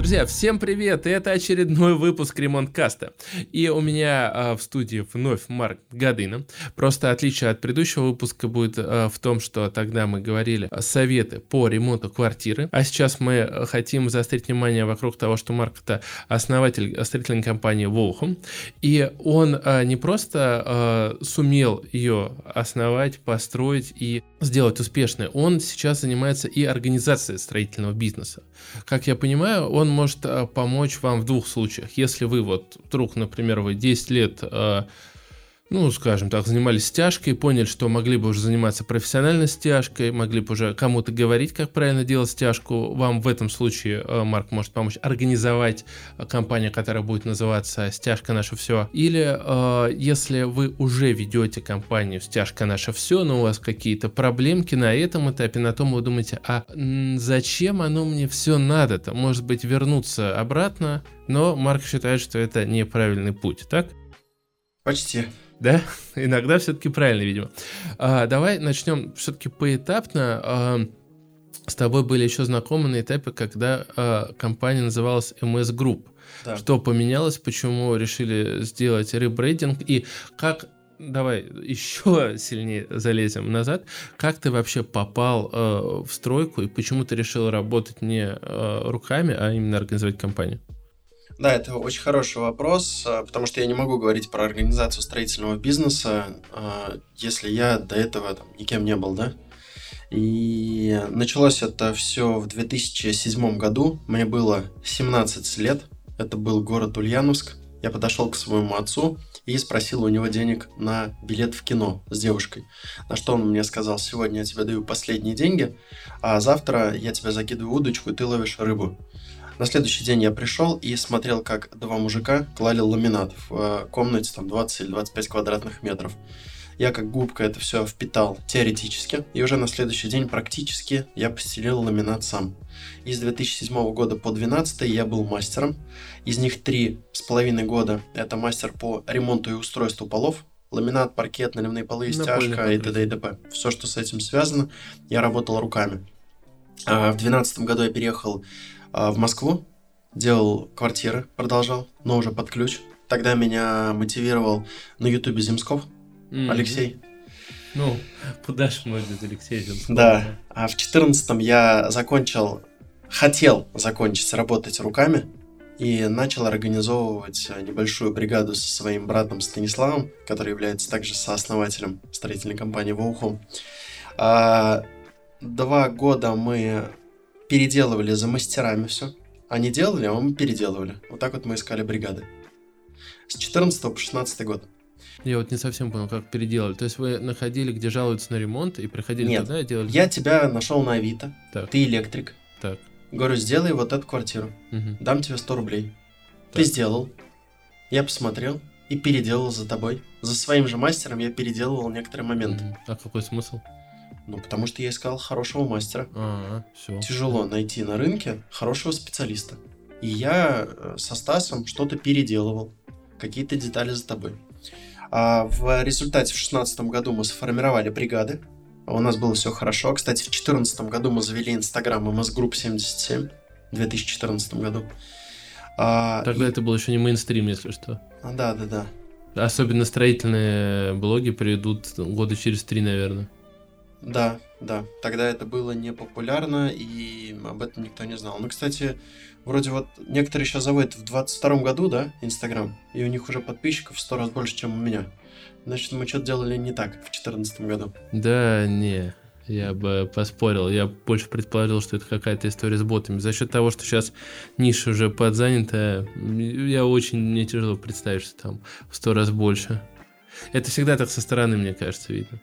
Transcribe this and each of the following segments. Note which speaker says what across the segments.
Speaker 1: Друзья, всем привет! Это очередной выпуск Ремонткаста. И у меня а, в студии вновь Марк Гадына. Просто отличие от предыдущего выпуска будет а, в том, что тогда мы говорили советы по ремонту квартиры, а сейчас мы хотим заострить внимание вокруг того, что Марк это основатель строительной компании Волхом, и он а, не просто а, сумел ее основать, построить и сделать успешной, он сейчас занимается и организацией строительного бизнеса. Как я понимаю, он может э, помочь вам в двух случаях. Если вы вот вдруг, например, вы 10 лет э, ну, скажем так, занимались стяжкой, поняли, что могли бы уже заниматься профессиональной стяжкой, могли бы уже кому-то говорить, как правильно делать стяжку. Вам в этом случае э, Марк может помочь организовать компанию, которая будет называться «Стяжка наше все». Или э, если вы уже ведете компанию «Стяжка наше все», но у вас какие-то проблемки на этом этапе, на том вы думаете, а зачем оно мне все надо-то? Может быть, вернуться обратно? Но Марк считает, что это неправильный путь, так?
Speaker 2: Почти
Speaker 1: да? Иногда все-таки правильно, видимо. А, давай начнем все-таки поэтапно. А, с тобой были еще знакомы на этапе, когда а, компания называлась MS Group. Да. Что поменялось, почему решили сделать ребрейдинг и как давай еще сильнее залезем назад. Как ты вообще попал э, в стройку и почему ты решил работать не э, руками, а именно организовать компанию?
Speaker 2: Да, это очень хороший вопрос, а, потому что я не могу говорить про организацию строительного бизнеса, а, если я до этого там, никем не был, да. И началось это все в 2007 году. Мне было 17 лет. Это был город Ульяновск. Я подошел к своему отцу и спросил у него денег на билет в кино с девушкой. На что он мне сказал, сегодня я тебе даю последние деньги, а завтра я тебе закидываю удочку, и ты ловишь рыбу. На следующий день я пришел и смотрел, как два мужика клали ламинат в э, комнате там 20 или 25 квадратных метров. Я как губка это все впитал теоретически, и уже на следующий день практически я постелил ламинат сам. Из 2007 года по 2012 я был мастером. Из них три с половиной года это мастер по ремонту и устройству полов, ламинат, паркет, наливные полы, стяжка и т.д. и т.п. Все, что с этим связано, я работал руками. А в 2012 году я переехал в Москву, делал квартиры, продолжал, но уже под ключ. Тогда меня мотивировал на Ютубе Земсков, mm-hmm. Алексей.
Speaker 1: Ну, куда же мы без Алексея Земского?
Speaker 2: Да, а в четырнадцатом я закончил, хотел закончить работать руками и начал организовывать небольшую бригаду со своим братом Станиславом, который является также сооснователем строительной компании Воухом. А, два года мы переделывали за мастерами все. Они делали, а мы переделывали. Вот так вот мы искали бригады. С 14 по 16 год.
Speaker 1: Я вот не совсем понял, как переделали. То есть вы находили, где жалуются на ремонт, и приходили Нет, туда и делали?
Speaker 2: я тебя нашел на Авито. Так. Ты электрик.
Speaker 1: Так.
Speaker 2: Говорю, сделай вот эту квартиру. Угу. Дам тебе 100 рублей. Так. Ты сделал. Я посмотрел и переделал за тобой. За своим же мастером я переделывал некоторые моменты. Угу.
Speaker 1: А какой смысл?
Speaker 2: Ну, потому что я искал хорошего мастера.
Speaker 1: А, все.
Speaker 2: Тяжело найти на рынке хорошего специалиста. И я э, со Стасом что-то переделывал. Какие-то детали за тобой. А в результате в 2016 году мы сформировали бригады. У нас было все хорошо. Кстати, в 2014 году мы завели Инстаграм MS Group 77. В 2014 году.
Speaker 1: А, Тогда и... это был еще не мейнстрим, если что.
Speaker 2: А, да, да, да.
Speaker 1: Особенно строительные блоги придут года через три, наверное.
Speaker 2: Да, да. Тогда это было не популярно, и об этом никто не знал. Ну, кстати, вроде вот некоторые сейчас заводят в 22 году, да, Инстаграм, и у них уже подписчиков в сто раз больше, чем у меня. Значит, мы что-то делали не так в 2014 году.
Speaker 1: Да, не, я бы поспорил. Я больше предположил, что это какая-то история с ботами. За счет того, что сейчас ниша уже подзанята, я очень мне тяжело представить, что там в сто раз больше. Это всегда так со стороны, мне кажется, видно.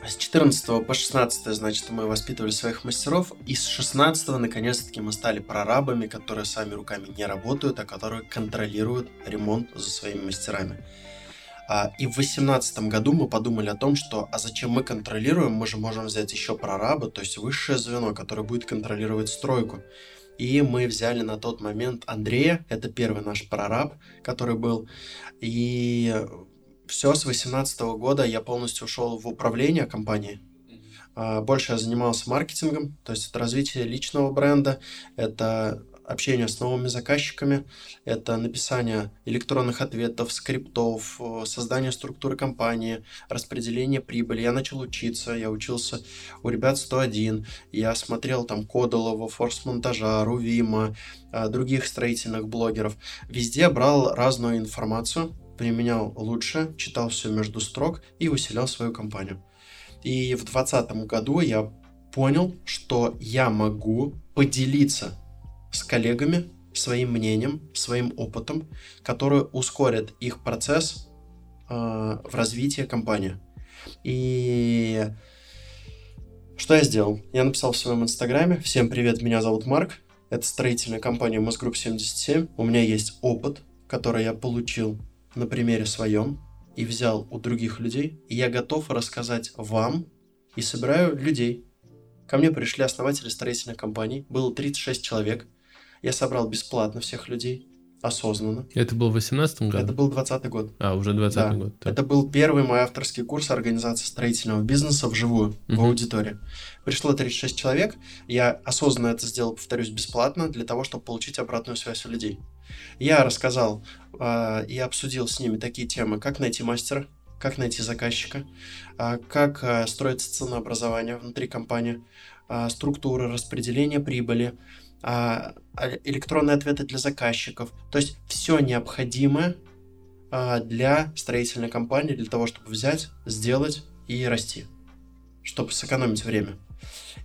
Speaker 2: С 14 по 16, значит, мы воспитывали своих мастеров, и с 16 наконец-таки мы стали прорабами, которые сами руками не работают, а которые контролируют ремонт за своими мастерами. А, и в 2018 году мы подумали о том, что а зачем мы контролируем, мы же можем взять еще прораба, то есть высшее звено, которое будет контролировать стройку. И мы взяли на тот момент Андрея, это первый наш прораб, который был, и все, с 2018 года я полностью ушел в управление компанией. А, больше я занимался маркетингом, то есть это развитие личного бренда, это общение с новыми заказчиками, это написание электронных ответов, скриптов, создание структуры компании, распределение прибыли. Я начал учиться, я учился у ребят 101, я смотрел там Кодолова, Форс-монтажа, Рувима, э, других строительных блогеров. Везде брал разную информацию, применял лучше, читал все между строк и усилял свою компанию. И в 2020 году я понял, что я могу поделиться с коллегами своим мнением, своим опытом, который ускорит их процесс э, в развитии компании. И что я сделал? Я написал в своем инстаграме «Всем привет, меня зовут Марк, это строительная компания Мосгрупп 77, у меня есть опыт, который я получил на примере своем и взял у других людей, и я готов рассказать вам и собираю людей. Ко мне пришли основатели строительных компаний, было 36 человек – я собрал бесплатно всех людей, осознанно.
Speaker 1: Это был в 18 году?
Speaker 2: Это был 20 год.
Speaker 1: А, уже 20 да. год.
Speaker 2: Так. Это был первый мой авторский курс организации строительного бизнеса вживую, угу. в аудитории. Пришло 36 человек, я осознанно это сделал, повторюсь, бесплатно, для того, чтобы получить обратную связь у людей. Я рассказал э, и обсудил с ними такие темы, как найти мастера, как найти заказчика, э, как э, строится ценообразование внутри компании, э, структура распределения прибыли, а, а, электронные ответы для заказчиков. То есть все необходимое а, для строительной компании, для того, чтобы взять, сделать и расти, чтобы сэкономить время.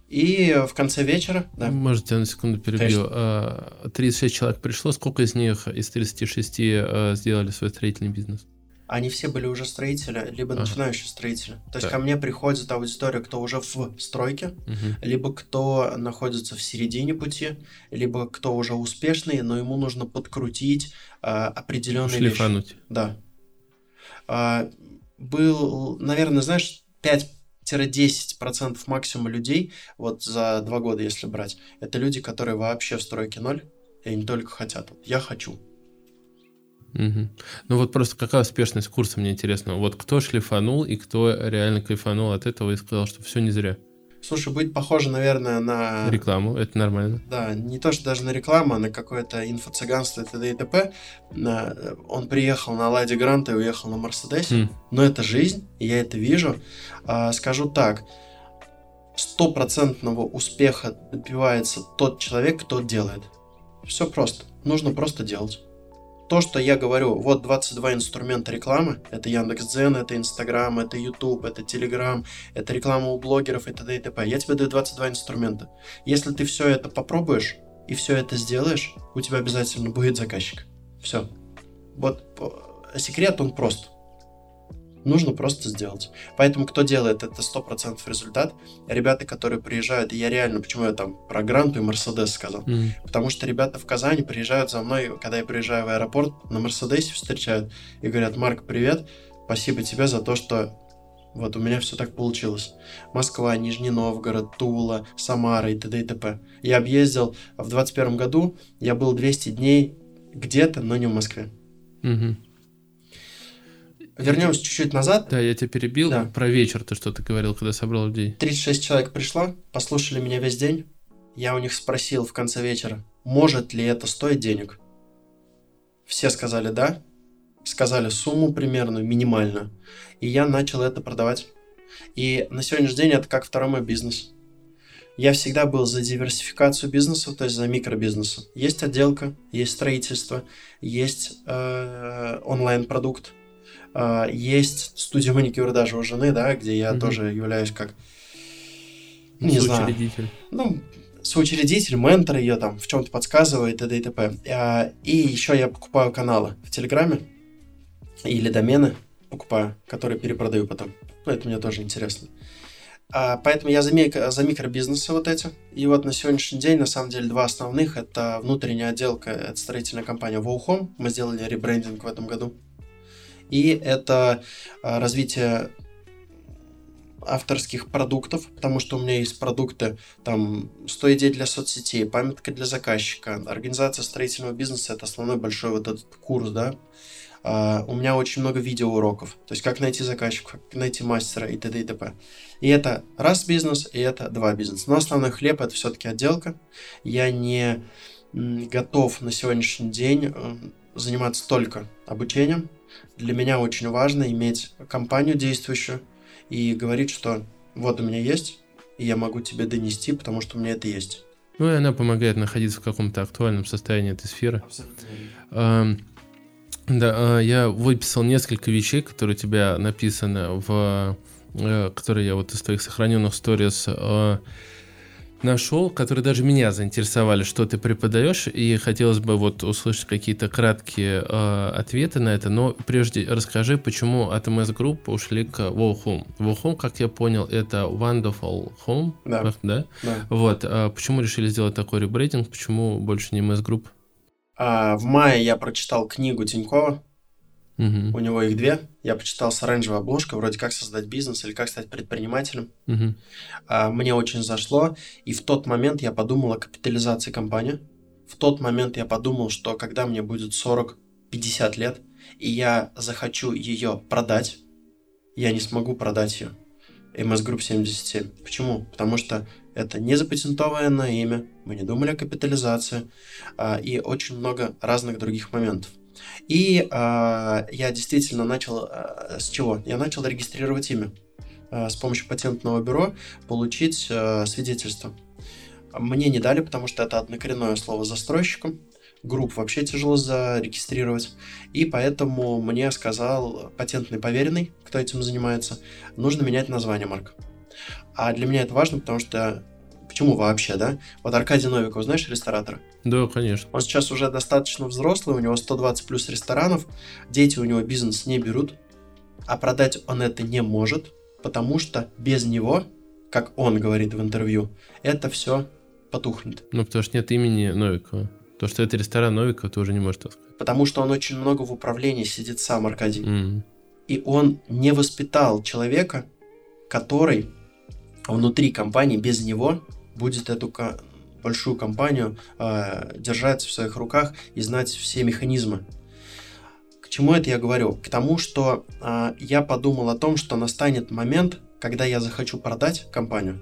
Speaker 2: И в конце вечера...
Speaker 1: Да. Можете на секунду перебью. Конечно. 36 человек пришло. Сколько из них из 36 сделали свой строительный бизнес?
Speaker 2: Они все были уже строители, либо ага. начинающие строители. То есть да. ко мне приходит аудитория, кто уже в стройке, угу. либо кто находится в середине пути, либо кто уже успешный, но ему нужно подкрутить а, определенные
Speaker 1: Шлифануть.
Speaker 2: вещи. Да. А, был, наверное, знаешь, 5-10% максимум людей, вот за два года, если брать, это люди, которые вообще в стройке ноль, и они только хотят. Я хочу.
Speaker 1: Угу. Ну вот просто какая успешность курса, мне интересно. Вот кто шлифанул и кто реально кайфанул от этого и сказал, что все не зря.
Speaker 2: Слушай, быть похоже, наверное, на...
Speaker 1: Рекламу, это нормально.
Speaker 2: Да, не то, что даже на рекламу, а на какое-то инфо-цыганство и т.д. и т.п. Он приехал на Ладе Гранта и уехал на Мерседесе. Mm. Но это жизнь, и я это вижу. А, скажу так, стопроцентного успеха добивается тот человек, кто делает. Все просто. Нужно просто делать то, что я говорю, вот 22 инструмента рекламы, это Яндекс.Дзен, это Инстаграм, это Ютуб, это Телеграм, это реклама у блогеров и т.д. и т.п. Я тебе даю 22 инструмента. Если ты все это попробуешь и все это сделаешь, у тебя обязательно будет заказчик. Все. Вот секрет, он прост. Нужно просто сделать. Поэтому кто делает это 100% результат. Ребята, которые приезжают, и я реально, почему я там про Гранту и Мерседес сказал. Mm. Потому что ребята в Казани приезжают за мной, когда я приезжаю в аэропорт, на Мерседесе встречают и говорят, Марк, привет, спасибо тебе за то, что вот у меня все так получилось. Москва, Нижний Новгород, Тула, Самара и т.д. и т.п. Я объездил в 21 году, я был 200 дней где-то, но не в Москве.
Speaker 1: Угу.
Speaker 2: Вернемся чуть-чуть назад.
Speaker 1: Да, я тебя перебил. Да. Про вечер ты что-то говорил, когда собрал людей.
Speaker 2: 36 человек пришло, послушали меня весь день. Я у них спросил в конце вечера, может ли это стоить денег. Все сказали да, сказали сумму примерную, минимальную. И я начал это продавать. И на сегодняшний день это как второй мой бизнес. Я всегда был за диверсификацию бизнеса, то есть за микробизнеса. Есть отделка, есть строительство, есть э, онлайн-продукт, есть студия маникюра даже у жены, да, где я mm-hmm. тоже являюсь как
Speaker 1: не знаю,
Speaker 2: ну соучредитель, ментор ее там в чем-то подсказывает и т.д. и т.п. Uh, и еще я покупаю каналы в Телеграме или домены покупаю, которые перепродаю потом. Ну, это мне тоже интересно. Uh, поэтому я за, мик- за микробизнесы вот эти. И вот на сегодняшний день, на самом деле, два основных. Это внутренняя отделка, это строительная компания Wow Мы сделали ребрендинг в этом году и это а, развитие авторских продуктов, потому что у меня есть продукты, там, 100 идей для соцсетей, памятка для заказчика, организация строительного бизнеса, это основной большой вот этот курс, да, Uh, у меня очень много видеоуроков, то есть как найти заказчика, как найти мастера и т.д. и т.п. И это раз бизнес, и это два бизнеса. Но основной хлеб это все-таки отделка. Я не готов на сегодняшний день э, заниматься только обучением. Для меня очень важно иметь компанию действующую и говорить, что вот у меня есть, и я могу тебе донести, потому что у меня это есть.
Speaker 1: Ну и она помогает находиться в каком-то актуальном состоянии этой сферы. Абсолютно. Да, а, я выписал несколько вещей, которые у тебя написаны в... Э, которые я вот из твоих сохраненных сторис э, нашел, которые даже меня заинтересовали, что ты преподаешь, и хотелось бы вот услышать какие-то краткие э, ответы на это, но прежде расскажи, почему от MS Group ушли к Wow Home. Wow Home, как я понял, это Wonderful Home,
Speaker 2: да?
Speaker 1: да? да. Вот, а почему решили сделать такой ребрейдинг, почему больше не MS Group?
Speaker 2: А, в мае я прочитал книгу Тинькова.
Speaker 1: Угу.
Speaker 2: У него их две. Я почитал с оранжевой обложкой, вроде как создать бизнес или как стать предпринимателем.
Speaker 1: Угу.
Speaker 2: А, мне очень зашло. И в тот момент я подумал о капитализации компании. В тот момент я подумал, что когда мне будет 40-50 лет, и я захочу ее продать, я не смогу продать ее. MS Group 77. Почему? Потому что это не запатентованное имя, мы не думали о капитализации а, и очень много разных других моментов. И а, я действительно начал а, с чего? Я начал регистрировать имя а, с помощью патентного бюро, получить а, свидетельство. Мне не дали, потому что это однокоренное слово застройщиком групп вообще тяжело зарегистрировать. И поэтому мне сказал патентный поверенный, кто этим занимается, нужно менять название марка. А для меня это важно, потому что почему вообще, да? Вот Аркадий Новиков, знаешь, ресторатора?
Speaker 1: Да, конечно.
Speaker 2: Он сейчас уже достаточно взрослый, у него 120 плюс ресторанов, дети у него бизнес не берут, а продать он это не может, потому что без него, как он говорит в интервью, это все потухнет.
Speaker 1: Ну, потому что нет имени Новикова. То, что это ресторан Новикова, ты уже не можешь так сказать.
Speaker 2: Потому что он очень много в управлении сидит сам, Аркадий.
Speaker 1: Mm.
Speaker 2: И он не воспитал человека, который внутри компании без него будет эту большую компанию э, держать в своих руках и знать все механизмы. К чему это я говорю? К тому, что э, я подумал о том, что настанет момент, когда я захочу продать компанию,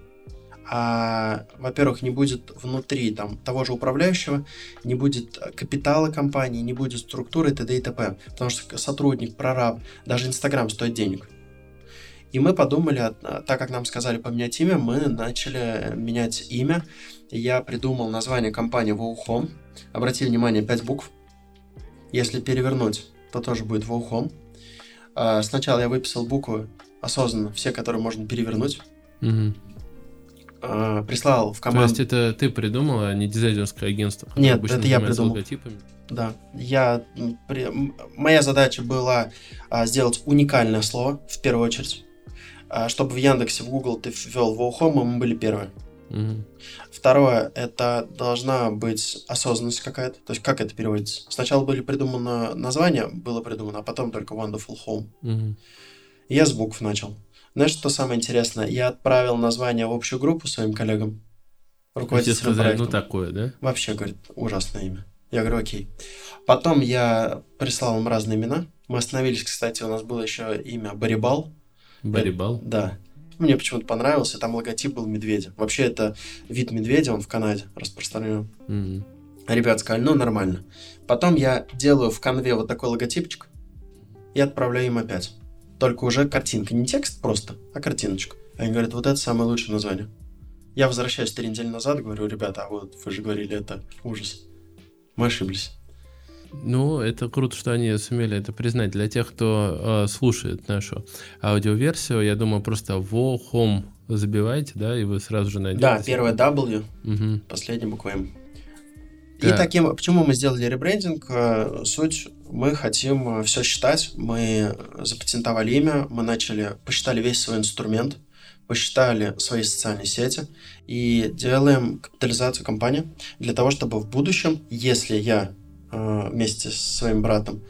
Speaker 2: а, во-первых, не будет внутри там того же управляющего, не будет капитала компании, не будет структуры т.д. и т.п. Потому что сотрудник, прораб, даже Инстаграм стоит денег. И мы подумали, а, так как нам сказали поменять имя, мы начали менять имя. Я придумал название компании Wow Обратили внимание, 5 букв. Если перевернуть, то тоже будет Wow а, Сначала я выписал буквы осознанно, все, которые можно перевернуть.
Speaker 1: Угу
Speaker 2: прислал в команду.
Speaker 1: То есть это ты придумал, а не дизайнерское агентство?
Speaker 2: Нет, это я придумал. Логотипами? Да, я моя задача была сделать уникальное слово в первую очередь, чтобы в Яндексе, в Google ты ввел Wowhome, мы были первые.
Speaker 1: Угу.
Speaker 2: Второе, это должна быть осознанность какая-то. То есть, как это переводится? Сначала были придумано название, было придумано, а потом только Wonderful Home.
Speaker 1: Угу.
Speaker 2: Я с букв начал. Знаешь, что самое интересное? Я отправил название в общую группу своим коллегам.
Speaker 1: Руководителям сказали, проектом. ну такое, да?
Speaker 2: Вообще, говорит, ужасное имя. Я говорю, окей. Потом я прислал им разные имена. Мы остановились, кстати, у нас было еще имя Барибал.
Speaker 1: Барибал?
Speaker 2: Это, да. Мне почему-то понравился, там логотип был медведя. Вообще это вид медведя, он в Канаде распространен.
Speaker 1: Mm-hmm.
Speaker 2: Ребят сказали, ну нормально. Потом я делаю в конве вот такой логотипчик и отправляю им опять. Только уже картинка, не текст просто, а картиночка. Они говорят, вот это самое лучшее название. Я возвращаюсь три недели назад, говорю, ребята, а вот вы же говорили, это ужас. Мы ошиблись.
Speaker 1: Ну, это круто, что они сумели это признать. Для тех, кто э, слушает нашу аудиоверсию, я думаю, просто в home забивайте, да, и вы сразу же найдете.
Speaker 2: Да, первое W,
Speaker 1: угу.
Speaker 2: последняя буква M. И таким, почему мы сделали ребрендинг? Э, суть, мы хотим э, все считать, мы запатентовали имя, мы начали, посчитали весь свой инструмент, посчитали свои социальные сети и делаем капитализацию компании для того, чтобы в будущем, если я э, вместе с своим братом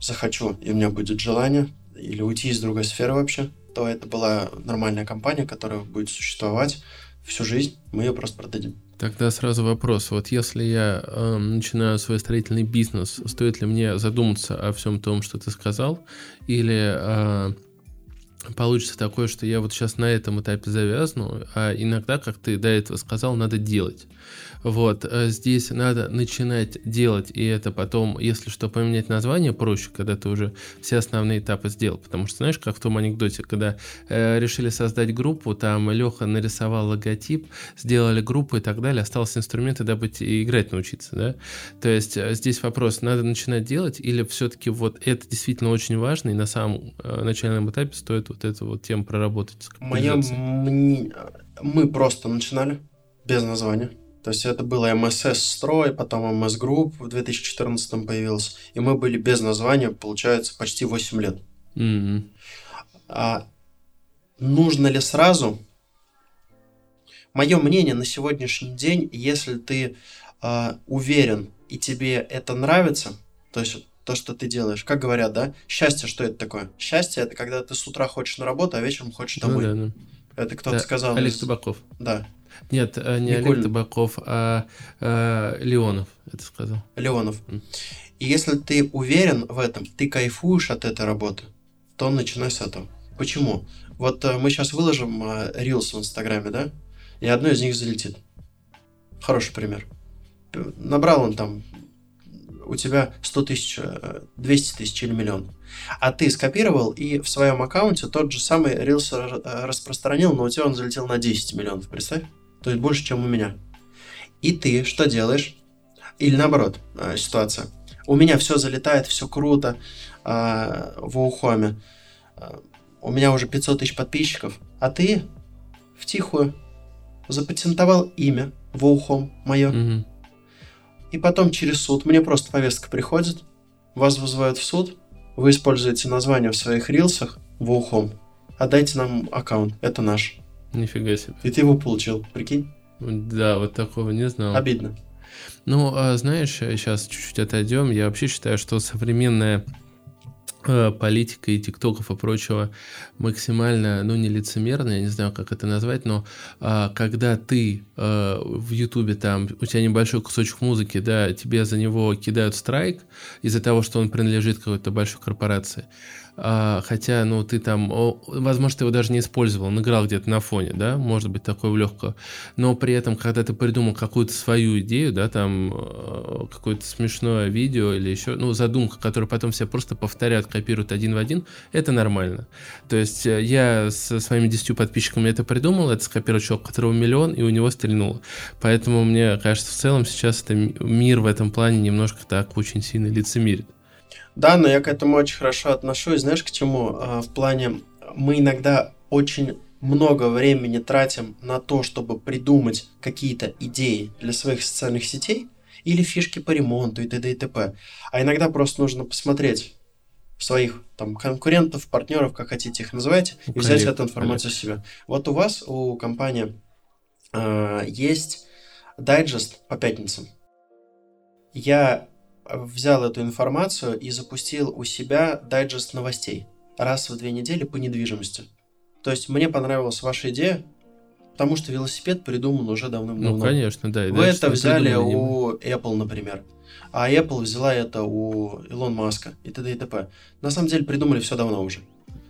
Speaker 2: захочу, и у меня будет желание, или уйти из другой сферы вообще, то это была нормальная компания, которая будет существовать всю жизнь, мы ее просто продадим.
Speaker 1: Тогда сразу вопрос. Вот если я э, начинаю свой строительный бизнес, стоит ли мне задуматься о всем том, что ты сказал, или э, получится такое, что я вот сейчас на этом этапе завязну, а иногда, как ты до этого сказал, надо делать. Вот, э, здесь надо начинать делать, и это потом, если что, поменять название проще, когда ты уже все основные этапы сделал. Потому что, знаешь, как в том анекдоте, когда э, решили создать группу, там Леха нарисовал логотип, сделали группу и так далее, остался инструменты добыть и играть научиться, да? То есть э, здесь вопрос, надо начинать делать, или все-таки вот это действительно очень важно, и на самом э, начальном этапе стоит вот эту вот тему проработать?
Speaker 2: Моя, мы просто начинали без названия. То есть это было МСС Строй, потом МС Групп в 2014 появился. И мы были без названия, получается, почти 8 лет.
Speaker 1: Mm-hmm.
Speaker 2: А нужно ли сразу? Мое мнение на сегодняшний день, если ты а, уверен и тебе это нравится, то есть то, что ты делаешь, как говорят, да, счастье, что это такое? Счастье это когда ты с утра хочешь на работу, а вечером хочешь ну домой. Ну, да, да. Это кто-то да, сказал.
Speaker 1: Олег Табаков.
Speaker 2: Да.
Speaker 1: Нет, э, не Николь... Олег Табаков, а, а Леонов это сказал.
Speaker 2: Леонов. И если ты уверен в этом, ты кайфуешь от этой работы, то начинай с этого. Почему? Вот э, мы сейчас выложим рилс в Инстаграме, да? И одно из них залетит. Хороший пример. Набрал он там у тебя 100 тысяч, 200 тысяч или миллион. А ты скопировал и в своем аккаунте тот же самый рилс распространил, но у тебя он залетел на 10 миллионов, представь? То есть больше, чем у меня. И ты что делаешь? Или наоборот, э, ситуация. У меня все залетает, все круто э, в Ухоме. Э, у меня уже 500 тысяч подписчиков. А ты в тихую запатентовал имя Воухом мое.
Speaker 1: Угу.
Speaker 2: И потом через суд мне просто повестка приходит, вас вызывают в суд, вы используете название в своих рилсах Воухом, отдайте нам аккаунт, это наш.
Speaker 1: Нифига себе.
Speaker 2: И ты его получил, прикинь?
Speaker 1: Да, вот такого не знал.
Speaker 2: Обидно.
Speaker 1: Ну, а, знаешь, сейчас чуть-чуть отойдем. Я вообще считаю, что современная э, политика и тиктоков и прочего максимально, ну, не лицемерно, я не знаю, как это назвать, но а, когда ты а, в ютубе там, у тебя небольшой кусочек музыки, да, тебе за него кидают страйк из-за того, что он принадлежит какой-то большой корпорации, а, хотя, ну, ты там, возможно, ты его даже не использовал, он играл где-то на фоне, да, может быть, такое в легкого, но при этом, когда ты придумал какую-то свою идею, да, там, э, какое-то смешное видео или еще, ну, задумка, которую потом все просто повторяют, копируют один в один, это нормально. То есть э, я со своими 10 подписчиками это придумал, это скопировал человек, у которого миллион, и у него стрельнуло. Поэтому мне кажется, в целом сейчас это мир в этом плане немножко так очень сильно лицемерит.
Speaker 2: Да, но я к этому очень хорошо отношусь. Знаешь, к чему? А, в плане, мы иногда очень много времени тратим на то, чтобы придумать какие-то идеи для своих социальных сетей или фишки по ремонту и т.д. и т.п. А иногда просто нужно посмотреть своих там конкурентов, партнеров, как хотите их называть, и взять эту информацию в себя. Вот у вас, у компании э, есть дайджест по пятницам. Я взял эту информацию и запустил у себя дайджест новостей раз в две недели по недвижимости. То есть мне понравилась ваша идея, потому что велосипед придуман уже давным-давно.
Speaker 1: Ну, конечно, да.
Speaker 2: Вы это взяли у Apple, например. А Apple взяла это у Илон Маска и т.д. и т.п. На самом деле придумали все давно уже.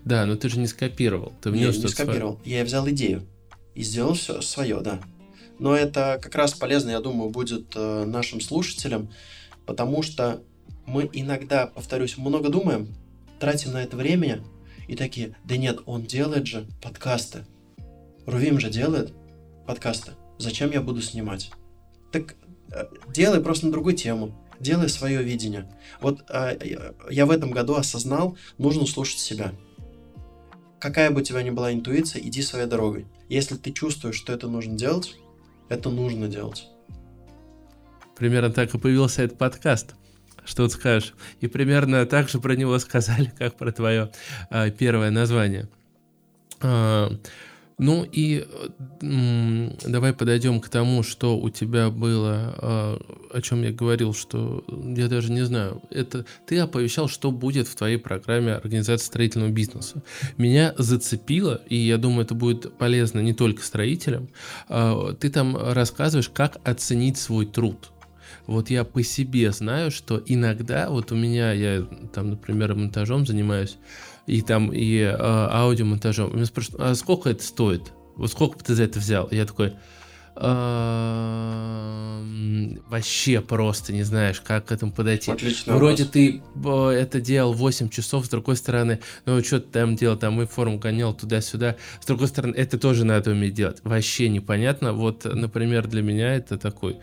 Speaker 1: Да, но ты же не скопировал. Ты
Speaker 2: внес не, не скопировал. Свое. Я взял идею и сделал все свое, да. Но это как раз полезно, я думаю, будет э, нашим слушателям, Потому что мы иногда, повторюсь, много думаем, тратим на это время и такие, да нет, он делает же подкасты. Рувим же делает подкасты. Зачем я буду снимать? Так э, делай просто на другую тему. Делай свое видение. Вот э, я в этом году осознал, нужно слушать себя. Какая бы у тебя ни была интуиция, иди своей дорогой. Если ты чувствуешь, что это нужно делать, это нужно делать.
Speaker 1: Примерно так и появился этот подкаст. Что ты скажешь? И примерно так же про него сказали, как про твое а, первое название. А, ну и м, давай подойдем к тому, что у тебя было, а, о чем я говорил, что я даже не знаю. Это ты оповещал, что будет в твоей программе организации строительного бизнеса. Меня зацепило, и я думаю, это будет полезно не только строителям. А, ты там рассказываешь, как оценить свой труд вот я по себе знаю, что иногда, вот у меня, я там, например, монтажом занимаюсь, и там и э, аудиомонтажом. Меня спрашивают, а сколько это стоит? Вот сколько бы ты за это взял? Я такой, вообще просто не знаешь, как к этому подойти.
Speaker 2: Отлично.
Speaker 1: Вроде ты это делал 8 часов, с другой стороны, ну что ты там делал, там и форму гонял туда-сюда, с другой стороны, это тоже надо уметь делать. Вообще непонятно. Вот, например, для меня это такой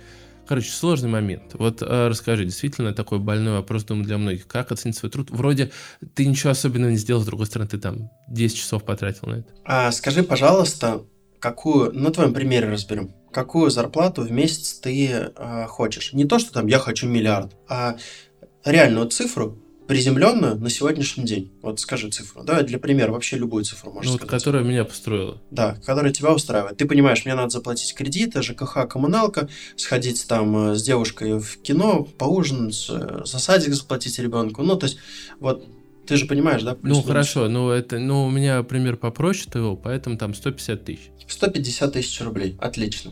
Speaker 1: Короче, сложный момент. Вот э, расскажи, действительно такой больной вопрос, думаю, для многих. Как оценить свой труд? Вроде ты ничего особенного не сделал, с другой стороны, ты там 10 часов потратил на это.
Speaker 2: А, скажи, пожалуйста, какую, на твоем примере разберем, какую зарплату в месяц ты э, хочешь? Не то, что там я хочу миллиард, а реальную цифру, приземленную на сегодняшний день. Вот скажи цифру. Давай для примера вообще любую цифру можешь
Speaker 1: ну,
Speaker 2: сказать.
Speaker 1: которая меня построила.
Speaker 2: Да, которая тебя устраивает. Ты понимаешь, мне надо заплатить кредиты, ЖКХ, коммуналка, сходить там э, с девушкой в кино, поужинать, э, за садик заплатить ребенку. Ну, то есть, вот ты же понимаешь, да?
Speaker 1: Ну, хорошо, ну, это, ну, у меня пример попроще твоего, поэтому там 150 тысяч.
Speaker 2: 150 тысяч рублей, отлично.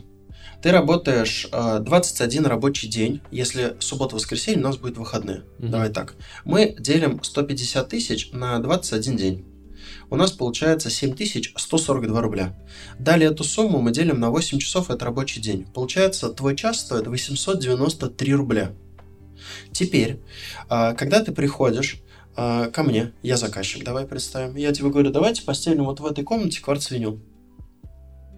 Speaker 2: Ты работаешь э, 21 рабочий день, если суббота-воскресенье у нас будет выходные. Mm-hmm. Давай так. Мы делим 150 тысяч на 21 день. У нас получается 7142 рубля. Далее эту сумму мы делим на 8 часов, это рабочий день. Получается, твой час стоит 893 рубля. Теперь, э, когда ты приходишь э, ко мне, я заказчик, давай представим, я тебе говорю, давайте постелим вот в этой комнате кварц-винил.